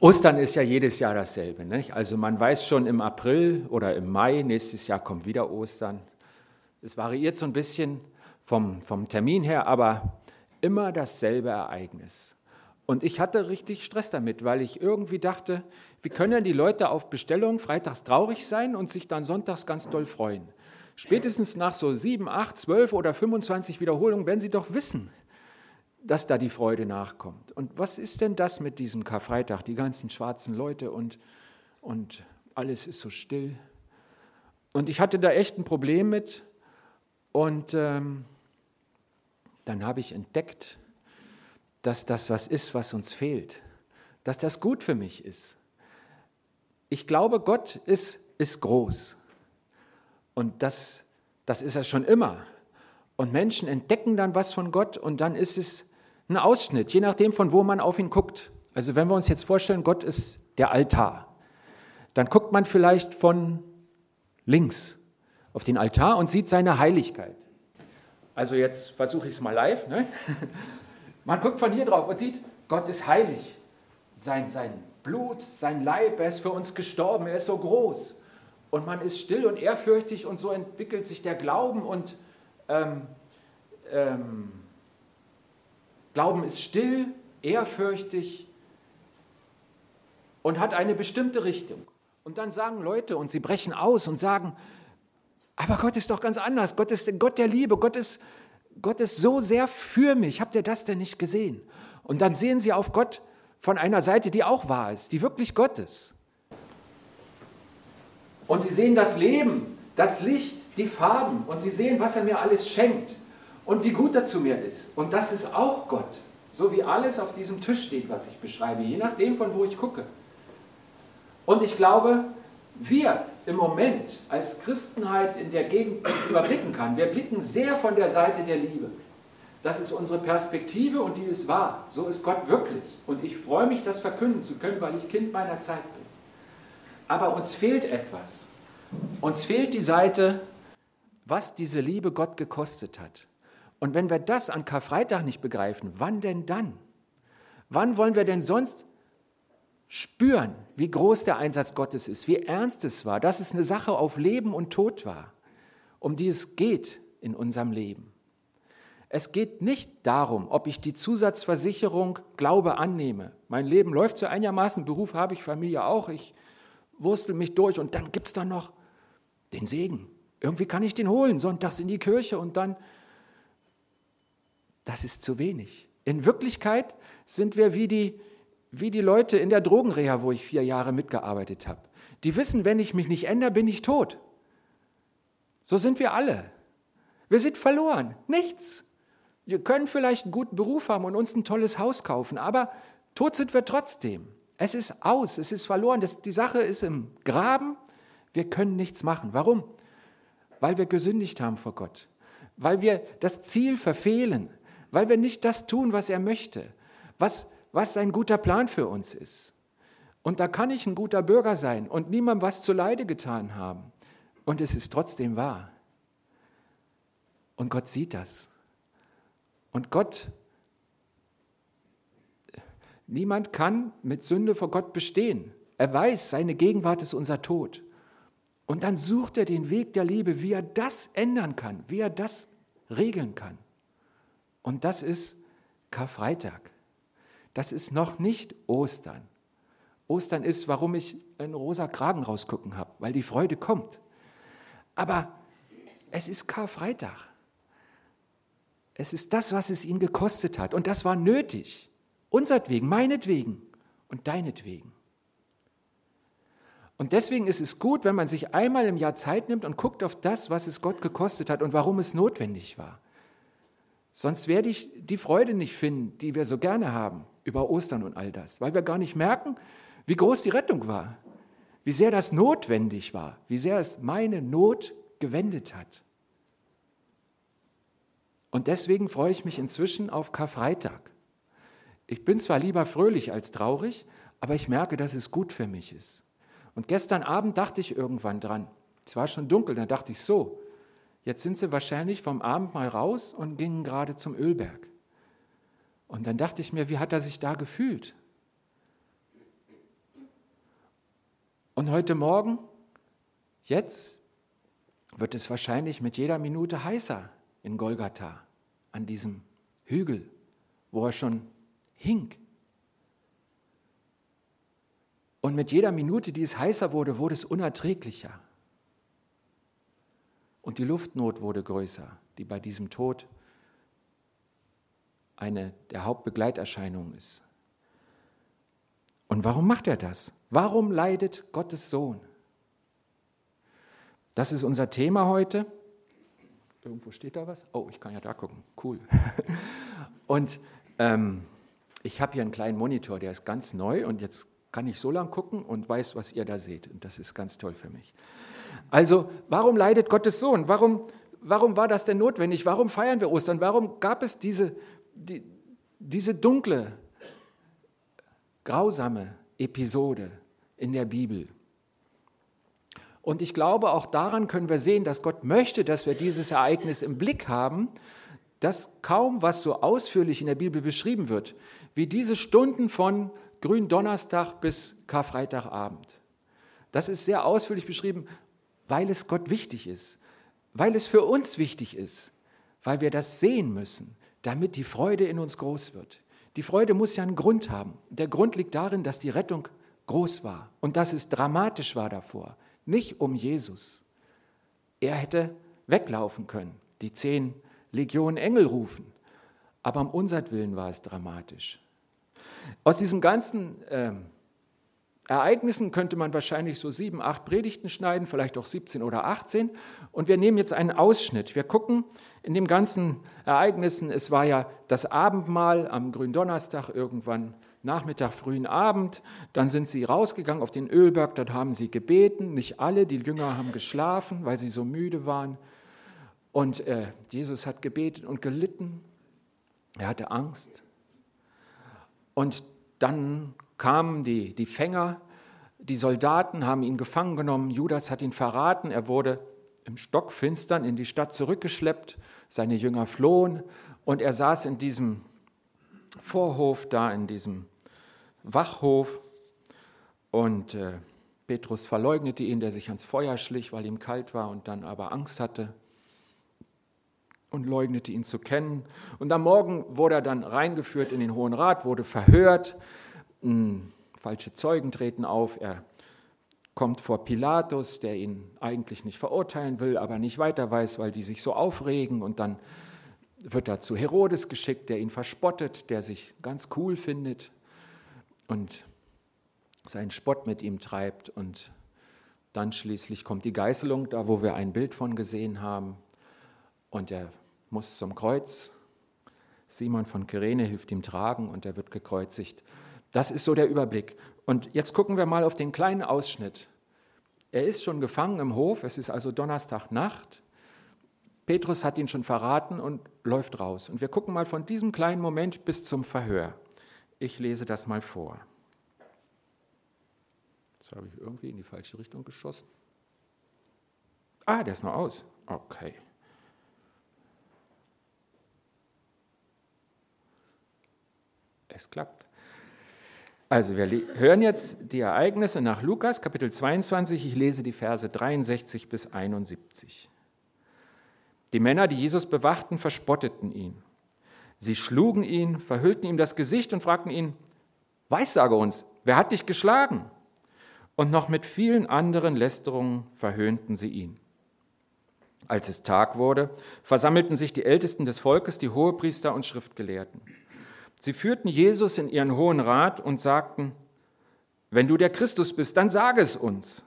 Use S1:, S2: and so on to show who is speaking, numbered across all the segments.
S1: Ostern ist ja jedes Jahr dasselbe. Nicht? Also man weiß schon im April oder im Mai, nächstes Jahr kommt wieder Ostern. Es variiert so ein bisschen vom, vom Termin her, aber immer dasselbe Ereignis. Und ich hatte richtig Stress damit, weil ich irgendwie dachte, wie können denn die Leute auf Bestellung freitags traurig sein und sich dann sonntags ganz doll freuen? Spätestens nach so sieben, acht, zwölf oder 25 Wiederholungen werden sie doch wissen, dass da die Freude nachkommt. Und was ist denn das mit diesem Karfreitag? Die ganzen schwarzen Leute und, und alles ist so still. Und ich hatte da echt ein Problem mit. Und ähm, dann habe ich entdeckt, dass das was ist, was uns fehlt. Dass das gut für mich ist. Ich glaube, Gott ist, ist groß. Und das, das ist er schon immer. Und Menschen entdecken dann was von Gott und dann ist es ein Ausschnitt, je nachdem, von wo man auf ihn guckt. Also wenn wir uns jetzt vorstellen, Gott ist der Altar, dann guckt man vielleicht von links auf den Altar und sieht seine Heiligkeit. Also jetzt versuche ich es mal live. Ne? Man guckt von hier drauf und sieht, Gott ist heilig. Sein, sein Blut, sein Leib, er ist für uns gestorben, er ist so groß. Und man ist still und ehrfürchtig und so entwickelt sich der Glauben und ähm, ähm, Glauben ist still, ehrfürchtig und hat eine bestimmte Richtung. Und dann sagen Leute und sie brechen aus und sagen, aber Gott ist doch ganz anders. Gott ist Gott der Liebe. Gott ist, Gott ist so sehr für mich. Habt ihr das denn nicht gesehen? Und dann sehen sie auf Gott von einer Seite, die auch wahr ist, die wirklich Gott ist. Und sie sehen das Leben, das Licht, die Farben und sie sehen, was er mir alles schenkt und wie gut er zu mir ist. Und das ist auch Gott, so wie alles auf diesem Tisch steht, was ich beschreibe, je nachdem, von wo ich gucke. Und ich glaube, wir im Moment als Christenheit in der Gegend überblicken kann, wir blicken sehr von der Seite der Liebe. Das ist unsere Perspektive und die ist wahr. So ist Gott wirklich. Und ich freue mich, das verkünden zu können, weil ich Kind meiner Zeit bin. Aber uns fehlt etwas. Uns fehlt die Seite, was diese Liebe Gott gekostet hat. Und wenn wir das an Karfreitag nicht begreifen, wann denn dann? Wann wollen wir denn sonst spüren, wie groß der Einsatz Gottes ist, wie ernst es war, dass es eine Sache auf Leben und Tod war, um die es geht in unserem Leben? Es geht nicht darum, ob ich die Zusatzversicherung Glaube annehme. Mein Leben läuft so einigermaßen, Beruf habe ich, Familie auch, ich wurstel mich durch und dann gibt es da noch den Segen. Irgendwie kann ich den holen, sonntags in die Kirche und dann das ist zu wenig. In Wirklichkeit sind wir wie die, wie die Leute in der Drogenreha, wo ich vier Jahre mitgearbeitet habe. Die wissen, wenn ich mich nicht ändere, bin ich tot. So sind wir alle. Wir sind verloren. Nichts. Wir können vielleicht einen guten Beruf haben und uns ein tolles Haus kaufen, aber tot sind wir trotzdem. Es ist aus, es ist verloren. Das, die Sache ist im Graben. Wir können nichts machen. Warum? Weil wir gesündigt haben vor Gott. Weil wir das Ziel verfehlen weil wir nicht das tun, was er möchte, was, was sein guter Plan für uns ist. Und da kann ich ein guter Bürger sein und niemandem was zu Leide getan haben. Und es ist trotzdem wahr. Und Gott sieht das. Und Gott, niemand kann mit Sünde vor Gott bestehen. Er weiß, seine Gegenwart ist unser Tod. Und dann sucht er den Weg der Liebe, wie er das ändern kann, wie er das regeln kann. Und das ist Karfreitag. Das ist noch nicht Ostern. Ostern ist, warum ich einen rosa Kragen rausgucken habe, weil die Freude kommt. Aber es ist Karfreitag. Es ist das, was es ihn gekostet hat. Und das war nötig. Unsertwegen, meinetwegen und deinetwegen. Und deswegen ist es gut, wenn man sich einmal im Jahr Zeit nimmt und guckt auf das, was es Gott gekostet hat und warum es notwendig war. Sonst werde ich die Freude nicht finden, die wir so gerne haben über Ostern und all das, weil wir gar nicht merken, wie groß die Rettung war, wie sehr das notwendig war, wie sehr es meine Not gewendet hat. Und deswegen freue ich mich inzwischen auf Karfreitag. Ich bin zwar lieber fröhlich als traurig, aber ich merke, dass es gut für mich ist. Und gestern Abend dachte ich irgendwann dran, es war schon dunkel, dann dachte ich so, Jetzt sind sie wahrscheinlich vom Abendmahl raus und gingen gerade zum Ölberg. Und dann dachte ich mir, wie hat er sich da gefühlt? Und heute Morgen, jetzt, wird es wahrscheinlich mit jeder Minute heißer in Golgatha, an diesem Hügel, wo er schon hing. Und mit jeder Minute, die es heißer wurde, wurde es unerträglicher. Und die Luftnot wurde größer, die bei diesem Tod eine der Hauptbegleiterscheinungen ist. Und warum macht er das? Warum leidet Gottes Sohn? Das ist unser Thema heute. Irgendwo steht da was? Oh, ich kann ja da gucken. Cool. Und ähm, ich habe hier einen kleinen Monitor, der ist ganz neu und jetzt kann ich so lang gucken und weiß, was ihr da seht. Und das ist ganz toll für mich. Also, warum leidet Gottes Sohn? Warum, warum war das denn notwendig? Warum feiern wir Ostern? Warum gab es diese, die, diese dunkle, grausame Episode in der Bibel? Und ich glaube, auch daran können wir sehen, dass Gott möchte, dass wir dieses Ereignis im Blick haben, dass kaum was so ausführlich in der Bibel beschrieben wird, wie diese Stunden von Gründonnerstag bis Karfreitagabend. Das ist sehr ausführlich beschrieben, weil es Gott wichtig ist, weil es für uns wichtig ist, weil wir das sehen müssen, damit die Freude in uns groß wird. Die Freude muss ja einen Grund haben. Der Grund liegt darin, dass die Rettung groß war und dass es dramatisch war davor, nicht um Jesus. Er hätte weglaufen können, die zehn Legionen Engel rufen, aber um unsertwillen war es dramatisch. Aus diesen ganzen äh, Ereignissen könnte man wahrscheinlich so sieben, acht Predigten schneiden, vielleicht auch 17 oder 18. Und wir nehmen jetzt einen Ausschnitt. Wir gucken in den ganzen Ereignissen, es war ja das Abendmahl am Gründonnerstag irgendwann Nachmittag, frühen Abend. Dann sind sie rausgegangen auf den Ölberg, dort haben sie gebeten. Nicht alle, die Jünger haben geschlafen, weil sie so müde waren. Und äh, Jesus hat gebetet und gelitten. Er hatte Angst. Und dann kamen die, die Fänger, die Soldaten haben ihn gefangen genommen, Judas hat ihn verraten, er wurde im Stockfinstern in die Stadt zurückgeschleppt, seine Jünger flohen. Und er saß in diesem Vorhof da, in diesem Wachhof. Und äh, Petrus verleugnete ihn, der sich ans Feuer schlich, weil ihm kalt war und dann aber Angst hatte und leugnete ihn zu kennen. Und am Morgen wurde er dann reingeführt in den Hohen Rat, wurde verhört. Hm, falsche Zeugen treten auf. Er kommt vor Pilatus, der ihn eigentlich nicht verurteilen will, aber nicht weiter weiß, weil die sich so aufregen. Und dann wird er zu Herodes geschickt, der ihn verspottet, der sich ganz cool findet und seinen Spott mit ihm treibt. Und dann schließlich kommt die Geißelung, da wo wir ein Bild von gesehen haben. Und er muss zum Kreuz. Simon von Kyrene hilft ihm tragen und er wird gekreuzigt. Das ist so der Überblick. Und jetzt gucken wir mal auf den kleinen Ausschnitt. Er ist schon gefangen im Hof, es ist also Donnerstagnacht. Petrus hat ihn schon verraten und läuft raus. Und wir gucken mal von diesem kleinen Moment bis zum Verhör. Ich lese das mal vor. Jetzt habe ich irgendwie in die falsche Richtung geschossen. Ah, der ist noch aus. Okay. Es klappt. Also wir hören jetzt die Ereignisse nach Lukas Kapitel 22. Ich lese die Verse 63 bis 71. Die Männer, die Jesus bewachten, verspotteten ihn. Sie schlugen ihn, verhüllten ihm das Gesicht und fragten ihn, Weissage uns, wer hat dich geschlagen? Und noch mit vielen anderen Lästerungen verhöhnten sie ihn. Als es Tag wurde, versammelten sich die Ältesten des Volkes, die Hohepriester und Schriftgelehrten. Sie führten Jesus in ihren Hohen Rat und sagten, wenn du der Christus bist, dann sage es uns.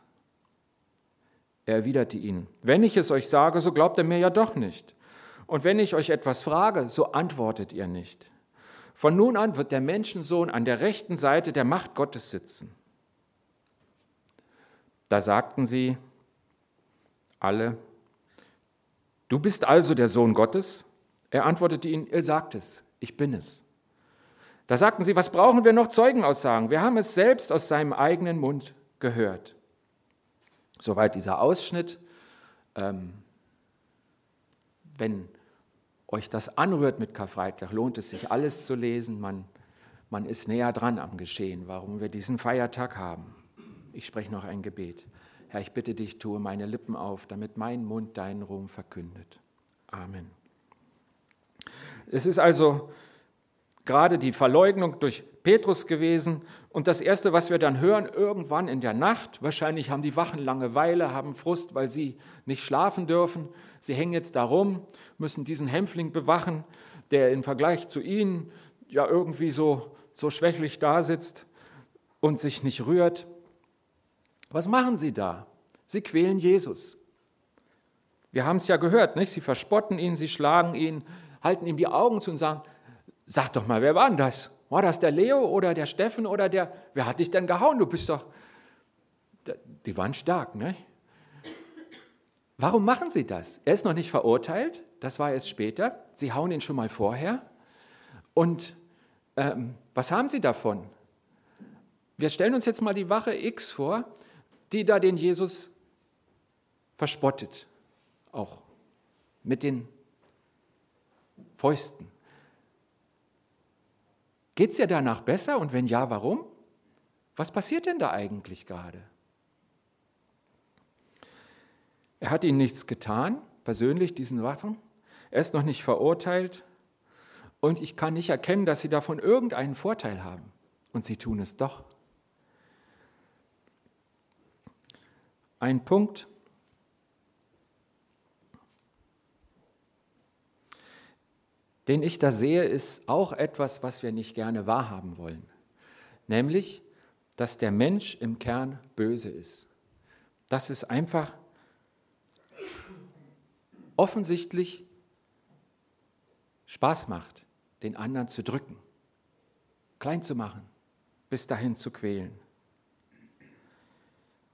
S1: Er erwiderte ihnen, wenn ich es euch sage, so glaubt er mir ja doch nicht. Und wenn ich euch etwas frage, so antwortet ihr nicht. Von nun an wird der Menschensohn an der rechten Seite der Macht Gottes sitzen. Da sagten sie alle, du bist also der Sohn Gottes? Er antwortete ihnen, ihr sagt es, ich bin es. Da sagten sie, was brauchen wir noch Zeugenaussagen? Wir haben es selbst aus seinem eigenen Mund gehört. Soweit dieser Ausschnitt. Ähm, wenn euch das anrührt mit Karfreitag, lohnt es sich alles zu lesen. Man, man ist näher dran am Geschehen, warum wir diesen Feiertag haben. Ich spreche noch ein Gebet. Herr, ich bitte dich, tue meine Lippen auf, damit mein Mund deinen Ruhm verkündet. Amen. Es ist also gerade die Verleugnung durch Petrus gewesen. Und das Erste, was wir dann hören, irgendwann in der Nacht, wahrscheinlich haben die Wachen Langeweile, haben Frust, weil sie nicht schlafen dürfen. Sie hängen jetzt da rum, müssen diesen Hämpfling bewachen, der im Vergleich zu ihnen ja irgendwie so, so schwächlich da sitzt und sich nicht rührt. Was machen sie da? Sie quälen Jesus. Wir haben es ja gehört, nicht? Sie verspotten ihn, sie schlagen ihn, halten ihm die Augen zu und sagen, sag doch mal, wer war denn das? War das der Leo oder der Steffen oder der, wer hat dich denn gehauen? Du bist doch, die waren stark, ne? Warum machen sie das? Er ist noch nicht verurteilt, das war erst später. Sie hauen ihn schon mal vorher. Und ähm, was haben sie davon? Wir stellen uns jetzt mal die Wache X vor, die da den Jesus verspottet, auch mit den Fäusten. Geht es ja danach besser und wenn ja, warum? Was passiert denn da eigentlich gerade? Er hat ihnen nichts getan, persönlich diesen Waffen. Er ist noch nicht verurteilt und ich kann nicht erkennen, dass sie davon irgendeinen Vorteil haben. Und sie tun es doch. Ein Punkt, den ich da sehe, ist auch etwas, was wir nicht gerne wahrhaben wollen. Nämlich, dass der Mensch im Kern böse ist. Dass es einfach offensichtlich Spaß macht, den anderen zu drücken, klein zu machen, bis dahin zu quälen.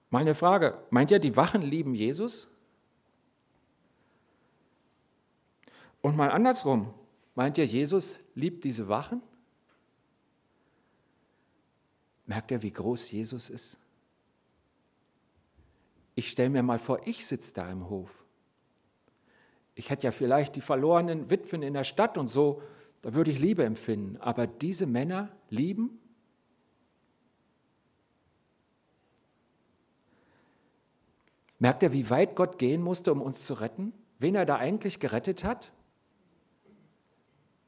S1: Meine Frage, meint ihr, die Wachen lieben Jesus? Und mal andersrum, Meint ihr, Jesus liebt diese Wachen? Merkt ihr, wie groß Jesus ist? Ich stelle mir mal vor, ich sitze da im Hof. Ich hätte ja vielleicht die verlorenen Witwen in der Stadt und so, da würde ich Liebe empfinden. Aber diese Männer lieben? Merkt ihr, wie weit Gott gehen musste, um uns zu retten? Wen er da eigentlich gerettet hat?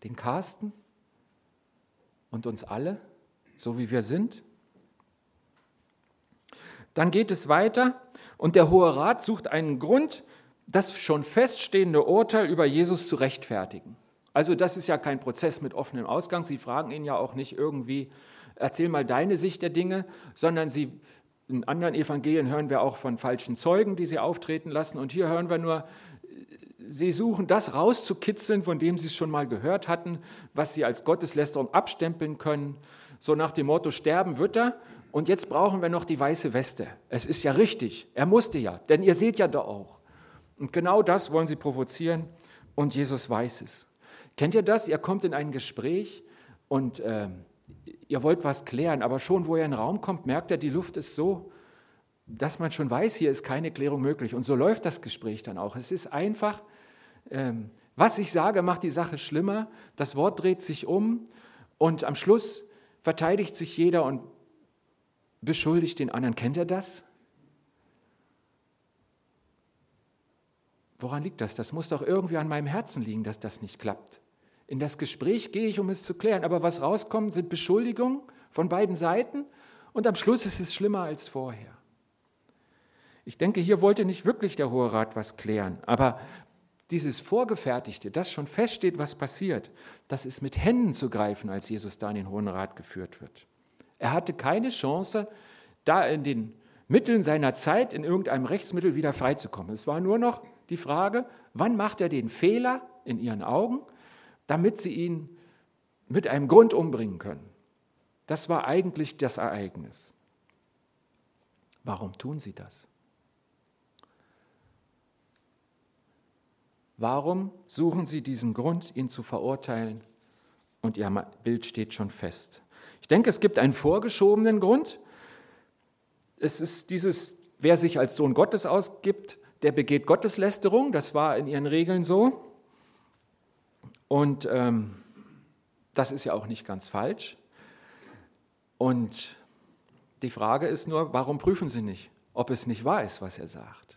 S1: Den Carsten und uns alle, so wie wir sind. Dann geht es weiter und der Hohe Rat sucht einen Grund, das schon feststehende Urteil über Jesus zu rechtfertigen. Also das ist ja kein Prozess mit offenem Ausgang. Sie fragen ihn ja auch nicht irgendwie, erzähl mal deine Sicht der Dinge, sondern sie, in anderen Evangelien hören wir auch von falschen Zeugen, die sie auftreten lassen. Und hier hören wir nur, sie suchen das rauszukitzeln, von dem sie es schon mal gehört hatten, was sie als Gotteslästerung abstempeln können. So nach dem Motto, sterben wird er und jetzt brauchen wir noch die weiße Weste. Es ist ja richtig, er musste ja, denn ihr seht ja da auch. Und genau das wollen sie provozieren und Jesus weiß es. Kennt ihr das? Ihr kommt in ein Gespräch und äh, ihr wollt was klären, aber schon wo ihr in den Raum kommt, merkt ihr, die Luft ist so dass man schon weiß, hier ist keine Klärung möglich. Und so läuft das Gespräch dann auch. Es ist einfach, ähm, was ich sage, macht die Sache schlimmer. Das Wort dreht sich um und am Schluss verteidigt sich jeder und beschuldigt den anderen. Kennt ihr das? Woran liegt das? Das muss doch irgendwie an meinem Herzen liegen, dass das nicht klappt. In das Gespräch gehe ich, um es zu klären, aber was rauskommt, sind Beschuldigungen von beiden Seiten und am Schluss ist es schlimmer als vorher. Ich denke, hier wollte nicht wirklich der Hohe Rat was klären, aber dieses Vorgefertigte, das schon feststeht, was passiert, das ist mit Händen zu greifen, als Jesus da in den Hohen Rat geführt wird. Er hatte keine Chance, da in den Mitteln seiner Zeit in irgendeinem Rechtsmittel wieder freizukommen. Es war nur noch die Frage, wann macht er den Fehler in ihren Augen, damit sie ihn mit einem Grund umbringen können. Das war eigentlich das Ereignis. Warum tun sie das? Warum suchen sie diesen Grund, ihn zu verurteilen? Und ihr Bild steht schon fest. Ich denke, es gibt einen vorgeschobenen Grund. Es ist dieses, wer sich als Sohn Gottes ausgibt, der begeht Gotteslästerung. Das war in ihren Regeln so. Und ähm, das ist ja auch nicht ganz falsch. Und Die Frage ist nur, warum prüfen Sie nicht, ob es nicht wahr ist, was er sagt?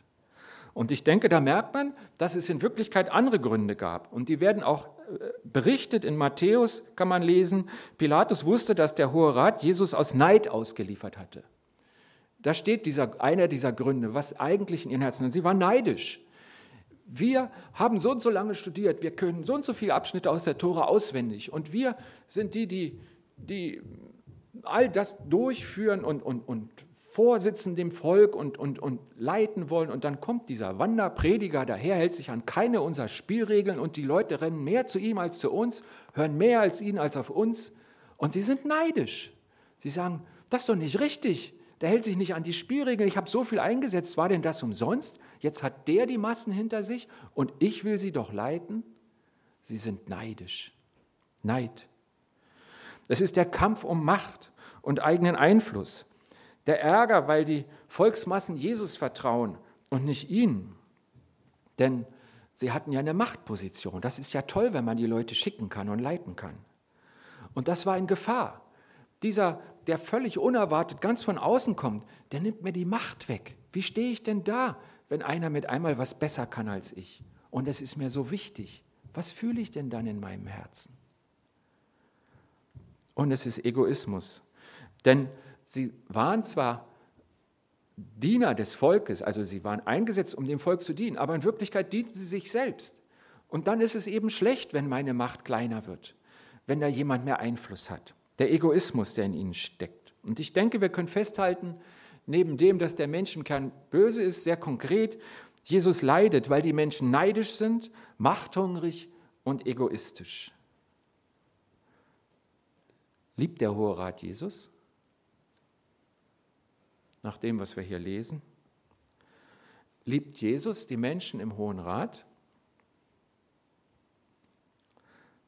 S1: Und ich denke, da merkt man, dass es in Wirklichkeit andere Gründe gab. Und die werden auch äh, berichtet in Matthäus, kann man lesen. Pilatus wusste, dass der Hohe Rat Jesus aus Neid ausgeliefert hatte. Da steht dieser, einer dieser Gründe, was eigentlich in ihren Herzen. Sie war neidisch. Wir haben so und so lange studiert, wir können so und so viele Abschnitte aus der Tora auswendig. Und wir sind die, die, die all das durchführen und, und, und vorsitzen dem Volk und, und, und leiten wollen. Und dann kommt dieser Wanderprediger daher, hält sich an keine unserer Spielregeln und die Leute rennen mehr zu ihm als zu uns, hören mehr als ihn als auf uns. Und sie sind neidisch. Sie sagen, das ist doch nicht richtig. Der hält sich nicht an die Spielregeln. Ich habe so viel eingesetzt. War denn das umsonst? Jetzt hat der die Massen hinter sich und ich will sie doch leiten. Sie sind neidisch. Neid. Es ist der Kampf um Macht und eigenen Einfluss. Der Ärger, weil die Volksmassen Jesus vertrauen und nicht ihnen. Denn sie hatten ja eine Machtposition. Das ist ja toll, wenn man die Leute schicken kann und leiten kann. Und das war in Gefahr. Dieser, der völlig unerwartet ganz von außen kommt, der nimmt mir die Macht weg. Wie stehe ich denn da, wenn einer mit einmal was besser kann als ich? Und es ist mir so wichtig. Was fühle ich denn dann in meinem Herzen? Und es ist Egoismus. Denn sie waren zwar Diener des Volkes, also sie waren eingesetzt, um dem Volk zu dienen, aber in Wirklichkeit dienten sie sich selbst. Und dann ist es eben schlecht, wenn meine Macht kleiner wird, wenn da jemand mehr Einfluss hat. Der Egoismus, der in ihnen steckt. Und ich denke, wir können festhalten, neben dem, dass der Mensch im Kern böse ist, sehr konkret, Jesus leidet, weil die Menschen neidisch sind, machthungrig und egoistisch. Liebt der Hohe Rat Jesus? Nach dem, was wir hier lesen? Liebt Jesus die Menschen im Hohen Rat?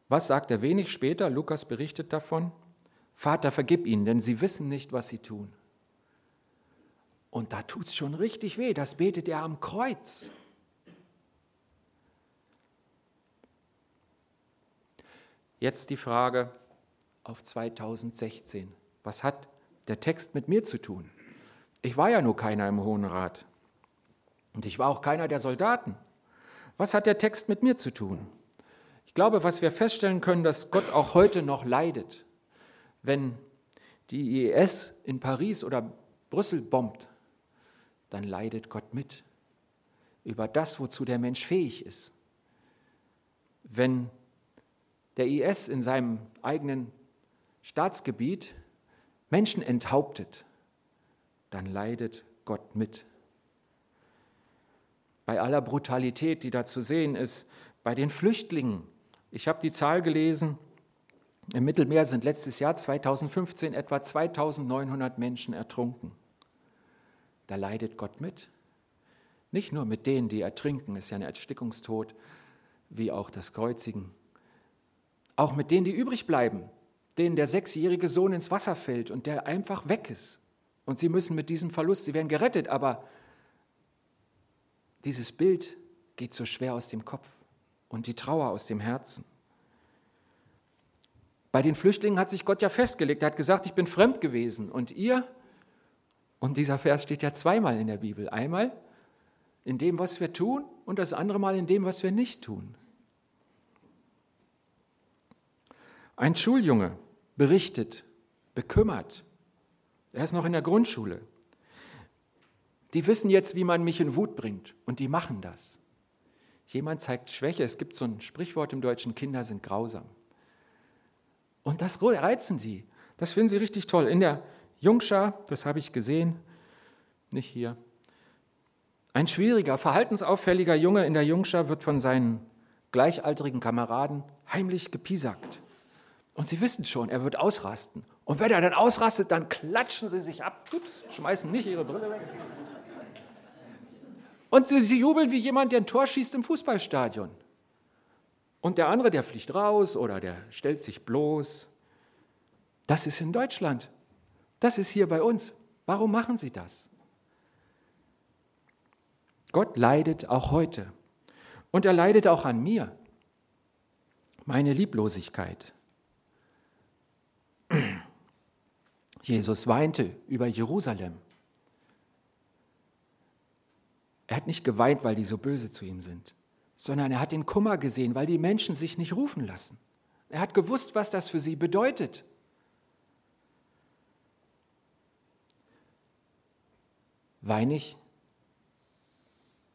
S1: Was sagt er wenig später? Lukas berichtet davon. Vater, vergib ihnen, denn sie wissen nicht, was sie tun. Und da tut es schon richtig weh. Das betet er am Kreuz. Jetzt die Frage auf 2016. Was hat der Text mit mir zu tun? Ich war ja nur keiner im Hohen Rat. Und ich war auch keiner der Soldaten. Was hat der Text mit mir zu tun? Ich glaube, was wir feststellen können, dass Gott auch heute noch leidet. Wenn die IS in Paris oder Brüssel bombt, dann leidet Gott mit über das, wozu der Mensch fähig ist. Wenn der IS in seinem eigenen Staatsgebiet Menschen enthauptet, dann leidet Gott mit. Bei aller Brutalität, die da zu sehen ist, bei den Flüchtlingen. Ich habe die Zahl gelesen, im Mittelmeer sind letztes Jahr 2015 etwa 2900 Menschen ertrunken. Da leidet Gott mit. Nicht nur mit denen, die ertrinken, ist ja ein Erstickungstod, wie auch das Kreuzigen. Auch mit denen, die übrig bleiben, denen der sechsjährige Sohn ins Wasser fällt und der einfach weg ist. Und sie müssen mit diesem Verlust, sie werden gerettet, aber dieses Bild geht so schwer aus dem Kopf und die Trauer aus dem Herzen. Bei den Flüchtlingen hat sich Gott ja festgelegt, er hat gesagt, ich bin fremd gewesen und ihr, und dieser Vers steht ja zweimal in der Bibel, einmal in dem, was wir tun und das andere Mal in dem, was wir nicht tun. Ein Schuljunge berichtet, bekümmert, er ist noch in der Grundschule. Die wissen jetzt, wie man mich in Wut bringt und die machen das. Jemand zeigt Schwäche. Es gibt so ein Sprichwort im Deutschen, Kinder sind grausam. Und das reizen sie. Das finden sie richtig toll. In der Jungschar, das habe ich gesehen, nicht hier. Ein schwieriger, verhaltensauffälliger Junge in der Jungschar wird von seinen gleichaltrigen Kameraden heimlich gepiesackt. Und sie wissen schon, er wird ausrasten. Und wenn er dann ausrastet, dann klatschen sie sich ab, ups, schmeißen nicht ihre Brille weg. Und sie jubeln wie jemand, der ein Tor schießt im Fußballstadion. Und der andere, der fliegt raus oder der stellt sich bloß. Das ist in Deutschland. Das ist hier bei uns. Warum machen sie das? Gott leidet auch heute. Und er leidet auch an mir. Meine Lieblosigkeit. Jesus weinte über Jerusalem. Er hat nicht geweint, weil die so böse zu ihm sind, sondern er hat den Kummer gesehen, weil die Menschen sich nicht rufen lassen. Er hat gewusst, was das für sie bedeutet. Weine ich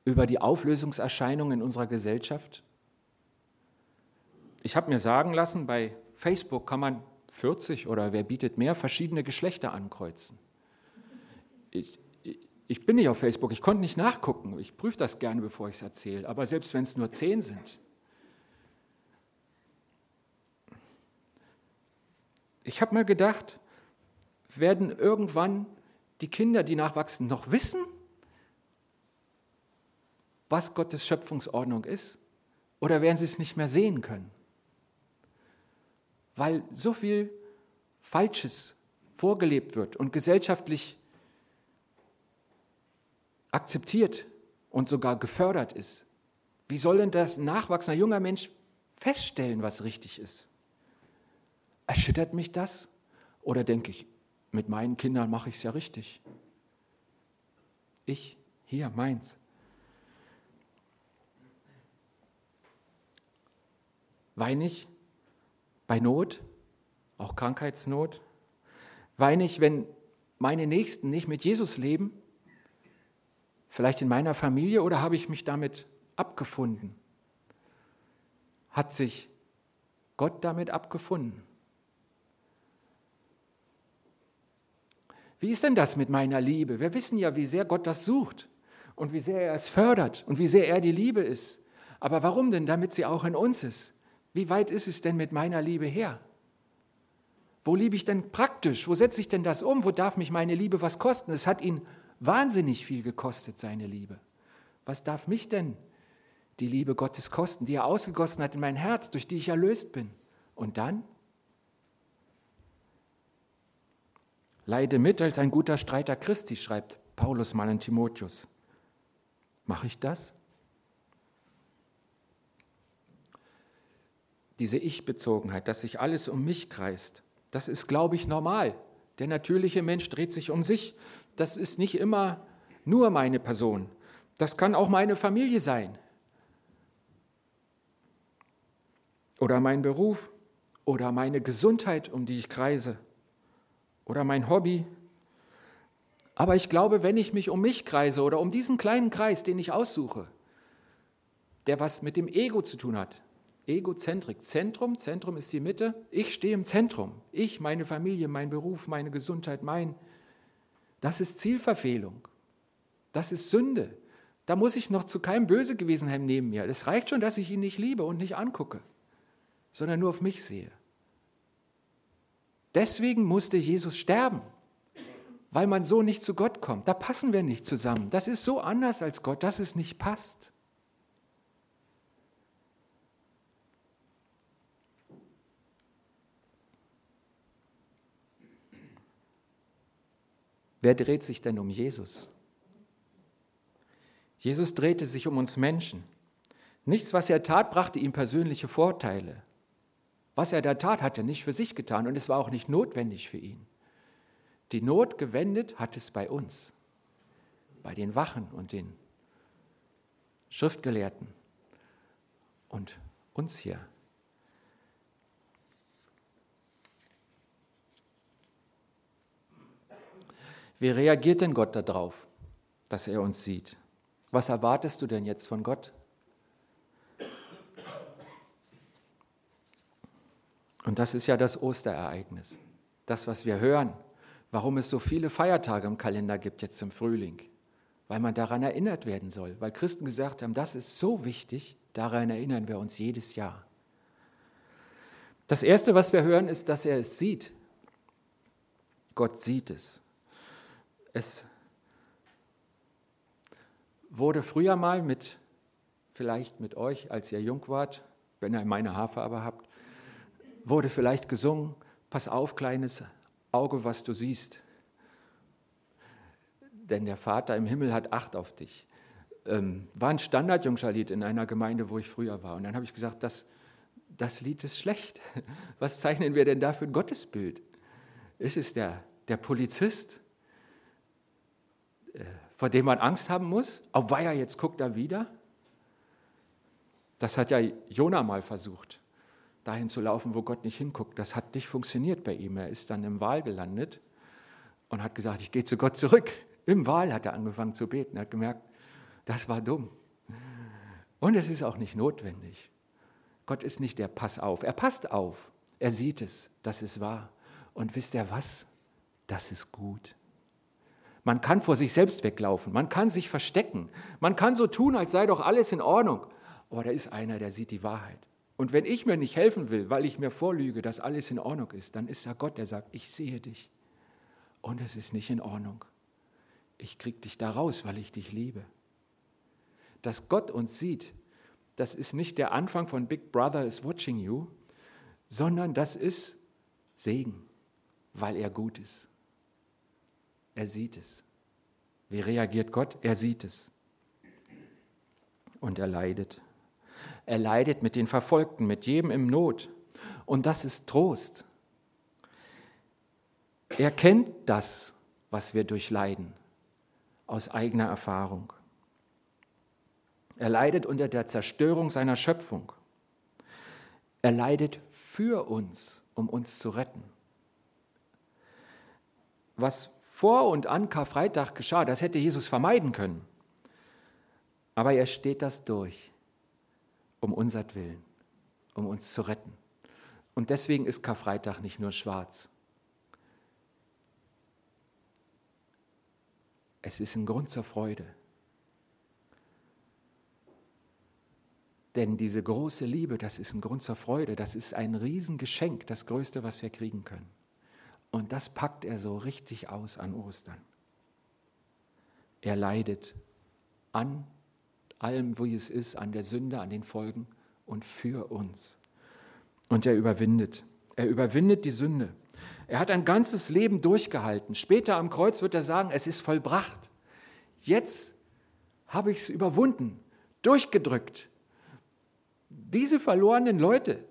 S1: über die Auflösungserscheinungen in unserer Gesellschaft? Ich habe mir sagen lassen, bei Facebook kann man 40 oder wer bietet mehr verschiedene Geschlechter ankreuzen. Ich, ich bin nicht auf Facebook, ich konnte nicht nachgucken. Ich prüfe das gerne, bevor ich es erzähle. Aber selbst wenn es nur zehn sind. Ich habe mal gedacht, werden irgendwann die Kinder, die nachwachsen, noch wissen, was Gottes Schöpfungsordnung ist? Oder werden sie es nicht mehr sehen können? Weil so viel Falsches vorgelebt wird und gesellschaftlich akzeptiert und sogar gefördert ist. Wie soll denn das nachwachsender junger Mensch feststellen, was richtig ist? Erschüttert mich das? Oder denke ich, mit meinen Kindern mache ich es ja richtig? Ich, hier, meins. Weine ich bei Not, auch Krankheitsnot? Weine ich, wenn meine Nächsten nicht mit Jesus leben Vielleicht in meiner Familie oder habe ich mich damit abgefunden? Hat sich Gott damit abgefunden? Wie ist denn das mit meiner Liebe? Wir wissen ja, wie sehr Gott das sucht und wie sehr er es fördert und wie sehr er die Liebe ist. Aber warum denn? Damit sie auch in uns ist. Wie weit ist es denn mit meiner Liebe her? Wo liebe ich denn praktisch? Wo setze ich denn das um? Wo darf mich meine Liebe was kosten? Es hat ihn wahnsinnig viel gekostet, seine Liebe. Was darf mich denn die Liebe Gottes kosten, die er ausgegossen hat in mein Herz, durch die ich erlöst bin? Und dann? Leide mit als ein guter Streiter Christi, schreibt Paulus mal in Timotheus. Mache ich das? Diese Ich-Bezogenheit, dass sich alles um mich kreist, das ist, glaube ich, normal. Der natürliche Mensch dreht sich um sich das ist nicht immer nur meine Person. Das kann auch meine Familie sein. Oder mein Beruf. Oder meine Gesundheit, um die ich kreise. Oder mein Hobby. Aber ich glaube, wenn ich mich um mich kreise oder um diesen kleinen Kreis, den ich aussuche, der was mit dem Ego zu tun hat, Egozentrik, Zentrum, Zentrum ist die Mitte, ich stehe im Zentrum, ich, meine Familie, mein Beruf, meine Gesundheit, mein das ist Zielverfehlung. Das ist Sünde. Da muss ich noch zu keinem Böse gewesen haben neben mir. Es reicht schon, dass ich ihn nicht liebe und nicht angucke, sondern nur auf mich sehe. Deswegen musste Jesus sterben, weil man so nicht zu Gott kommt. Da passen wir nicht zusammen. Das ist so anders als Gott, dass es nicht passt. Wer dreht sich denn um Jesus? Jesus drehte sich um uns Menschen. Nichts, was er tat, brachte ihm persönliche Vorteile. Was er da tat, hat er nicht für sich getan und es war auch nicht notwendig für ihn. Die Not gewendet hat es bei uns, bei den Wachen und den Schriftgelehrten und uns hier. Wie reagiert denn Gott darauf, dass er uns sieht? Was erwartest du denn jetzt von Gott? Und das ist ja das Osterereignis, das, was wir hören, warum es so viele Feiertage im Kalender gibt jetzt im Frühling, weil man daran erinnert werden soll, weil Christen gesagt haben, das ist so wichtig, daran erinnern wir uns jedes Jahr. Das Erste, was wir hören, ist, dass er es sieht. Gott sieht es. Es wurde früher mal mit, vielleicht mit euch, als ihr jung wart, wenn ihr meine Haarfarbe habt, wurde vielleicht gesungen, pass auf, kleines Auge, was du siehst. Denn der Vater im Himmel hat Acht auf dich. Ähm, war ein Standardjungscherlied in einer Gemeinde, wo ich früher war. Und dann habe ich gesagt, das, das Lied ist schlecht. Was zeichnen wir denn da für ein Gottesbild? Ist es der der Polizist, vor dem man Angst haben muss. Auf Weiher, jetzt guckt er wieder. Das hat ja Jona mal versucht, dahin zu laufen, wo Gott nicht hinguckt. Das hat nicht funktioniert bei ihm. Er ist dann im Wal gelandet und hat gesagt, ich gehe zu Gott zurück. Im Wal hat er angefangen zu beten. Er hat gemerkt, das war dumm. Und es ist auch nicht notwendig. Gott ist nicht der Pass auf. Er passt auf. Er sieht es. Das ist wahr. Und wisst ihr was? Das ist gut. Man kann vor sich selbst weglaufen. Man kann sich verstecken. Man kann so tun, als sei doch alles in Ordnung. Aber da ist einer, der sieht die Wahrheit. Und wenn ich mir nicht helfen will, weil ich mir vorlüge, dass alles in Ordnung ist, dann ist da Gott, der sagt, ich sehe dich. Und es ist nicht in Ordnung. Ich kriege dich da raus, weil ich dich liebe. Dass Gott uns sieht, das ist nicht der Anfang von Big Brother is watching you, sondern das ist Segen, weil er gut ist. Er sieht es. Wie reagiert Gott? Er sieht es. Und er leidet. Er leidet mit den Verfolgten, mit jedem im Not. Und das ist Trost. Er kennt das, was wir durchleiden, aus eigener Erfahrung. Er leidet unter der Zerstörung seiner Schöpfung. Er leidet für uns, um uns zu retten. Was vor und an Karfreitag geschah, das hätte Jesus vermeiden können. Aber er steht das durch um unsertwillen, um uns zu retten. Und deswegen ist Karfreitag nicht nur schwarz. Es ist ein Grund zur Freude. Denn diese große Liebe, das ist ein Grund zur Freude, das ist ein Riesengeschenk, das Größte, was wir kriegen können. Und das packt er so richtig aus an Ostern. Er leidet an allem, wie es ist, an der Sünde, an den Folgen und für uns. Und er überwindet. Er überwindet die Sünde. Er hat ein ganzes Leben durchgehalten. Später am Kreuz wird er sagen, es ist vollbracht. Jetzt habe ich es überwunden, durchgedrückt. Diese verlorenen Leute,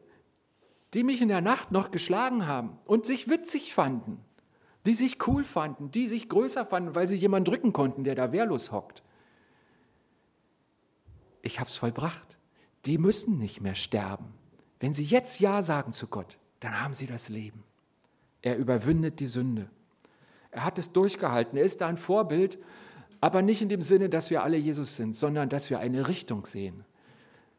S1: die mich in der Nacht noch geschlagen haben und sich witzig fanden, die sich cool fanden, die sich größer fanden, weil sie jemanden drücken konnten, der da wehrlos hockt, ich habe es vollbracht. Die müssen nicht mehr sterben. Wenn sie jetzt Ja sagen zu Gott, dann haben sie das Leben. Er überwindet die Sünde. Er hat es durchgehalten. Er ist da ein Vorbild, aber nicht in dem Sinne, dass wir alle Jesus sind, sondern dass wir eine Richtung sehen,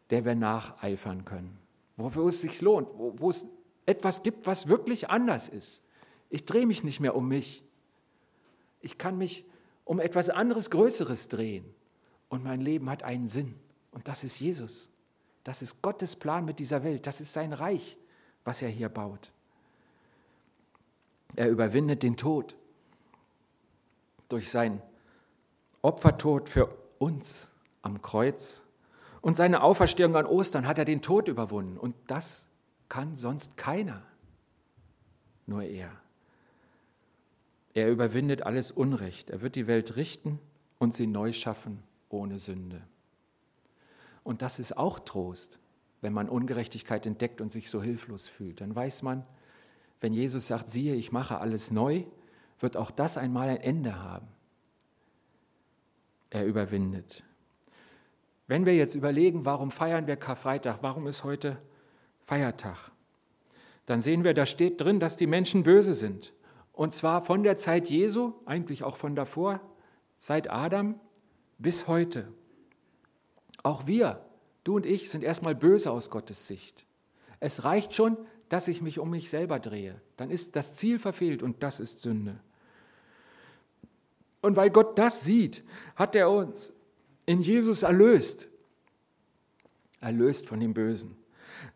S1: der wir nacheifern können, wo es sich lohnt, wo, wo es etwas gibt, was wirklich anders ist. Ich drehe mich nicht mehr um mich. Ich kann mich um etwas anderes, Größeres drehen. Und mein Leben hat einen Sinn. Und das ist Jesus. Das ist Gottes Plan mit dieser Welt. Das ist sein Reich, was er hier baut. Er überwindet den Tod durch sein Opfertod für uns am Kreuz und seine Auferstehung an Ostern hat er den Tod überwunden. Und das kann sonst keiner, nur er. Er überwindet alles Unrecht. Er wird die Welt richten und sie neu schaffen ohne Sünde. Und das ist auch Trost, wenn man Ungerechtigkeit entdeckt und sich so hilflos fühlt. Dann weiß man, wenn Jesus sagt, siehe, ich mache alles neu, wird auch das einmal ein Ende haben. Er überwindet. Wenn wir jetzt überlegen, warum feiern wir Karfreitag, warum ist heute Feiertag, dann sehen wir, da steht drin, dass die Menschen böse sind. Und zwar von der Zeit Jesu, eigentlich auch von davor, seit Adam bis heute. Auch wir, du und ich, sind erstmal böse aus Gottes Sicht. Es reicht schon, dass ich mich um mich selber drehe. Dann ist das Ziel verfehlt und das ist Sünde. Und weil Gott das sieht, hat er uns in Jesus erlöst. Erlöst von dem Bösen.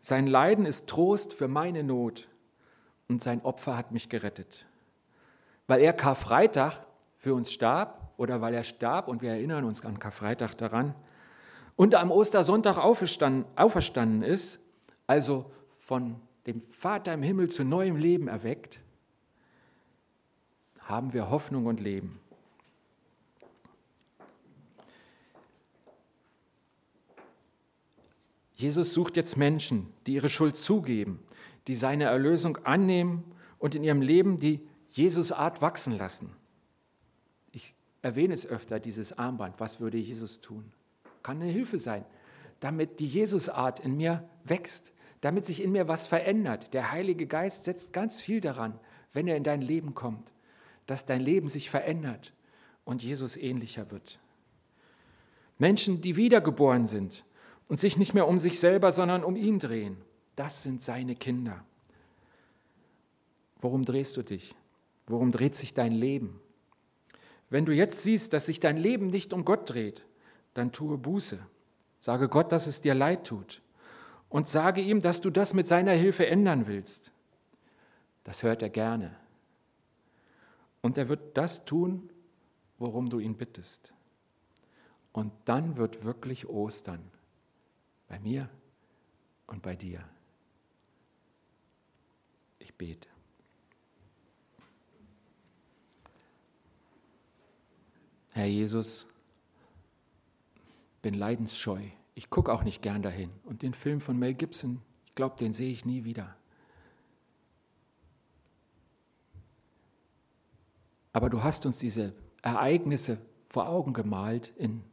S1: Sein Leiden ist Trost für meine Not und sein Opfer hat mich gerettet. Weil er Karfreitag für uns starb oder weil er starb und wir erinnern uns an Karfreitag daran, und am Ostersonntag auferstanden, ist, also von dem Vater im Himmel zu neuem Leben erweckt, haben wir Hoffnung und Leben. Jesus sucht jetzt Menschen, die ihre Schuld zugeben, die seine Erlösung annehmen und in ihrem Leben die Jesusart wachsen lassen. Ich erwähne es öfter, dieses Armband. Was würde Jesus tun? Kann eine Hilfe sein, damit die Jesusart in mir wächst, damit sich in mir was verändert. Der Heilige Geist setzt ganz viel daran, wenn er in dein Leben kommt, dass dein Leben sich verändert und Jesus ähnlicher wird. Menschen, die wiedergeboren sind und sich nicht mehr um sich selber, sondern um ihn drehen, das sind seine Kinder. Worum drehst du dich? Worum dreht sich dein Leben? Wenn du jetzt siehst, dass sich dein Leben nicht um Gott dreht, dann tue Buße. Sage Gott, dass es dir leid tut. Und sage ihm, dass du das mit seiner Hilfe ändern willst. Das hört er gerne. Und er wird das tun, worum du ihn bittest. Und dann wird wirklich Ostern bei mir und bei dir. Ich bete. Herr Jesus, bin leidensscheu. Ich gucke auch nicht gern dahin. Und den Film von Mel Gibson, ich glaube, den sehe ich nie wieder. Aber du hast uns diese Ereignisse vor Augen gemalt in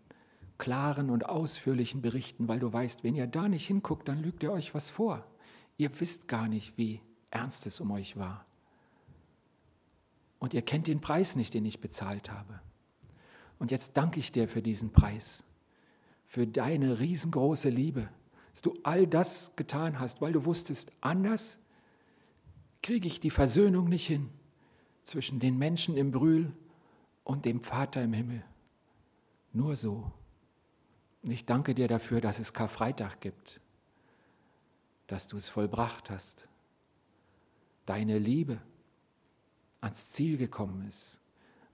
S1: klaren und ausführlichen Berichten, weil du weißt, wenn ihr da nicht hinguckt, dann lügt ihr euch was vor. Ihr wisst gar nicht, wie ernst es um euch war. Und ihr kennt den Preis nicht, den ich bezahlt habe. Und jetzt danke ich dir für diesen Preis, für deine riesengroße Liebe, dass du all das getan hast, weil du wusstest, anders kriege ich die Versöhnung nicht hin zwischen den Menschen im Brühl und dem Vater im Himmel. Nur so. Ich danke dir dafür, dass es Karfreitag gibt, dass du es vollbracht hast, deine Liebe ans Ziel gekommen ist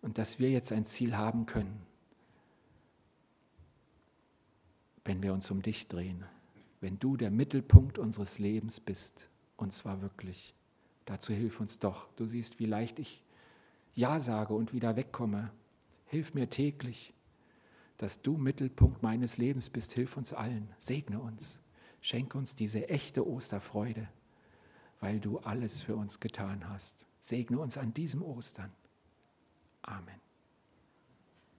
S1: und dass wir jetzt ein Ziel haben können, wenn wir uns um dich drehen, wenn du der Mittelpunkt unseres Lebens bist, und zwar wirklich. Dazu hilf uns doch. Du siehst, wie leicht ich Ja sage und wieder wegkomme. Hilf mir täglich, dass du Mittelpunkt meines Lebens bist. Hilf uns allen. Segne uns. Schenke uns diese echte Osterfreude, weil du alles für uns getan hast. Segne uns an diesem Ostern. Amen.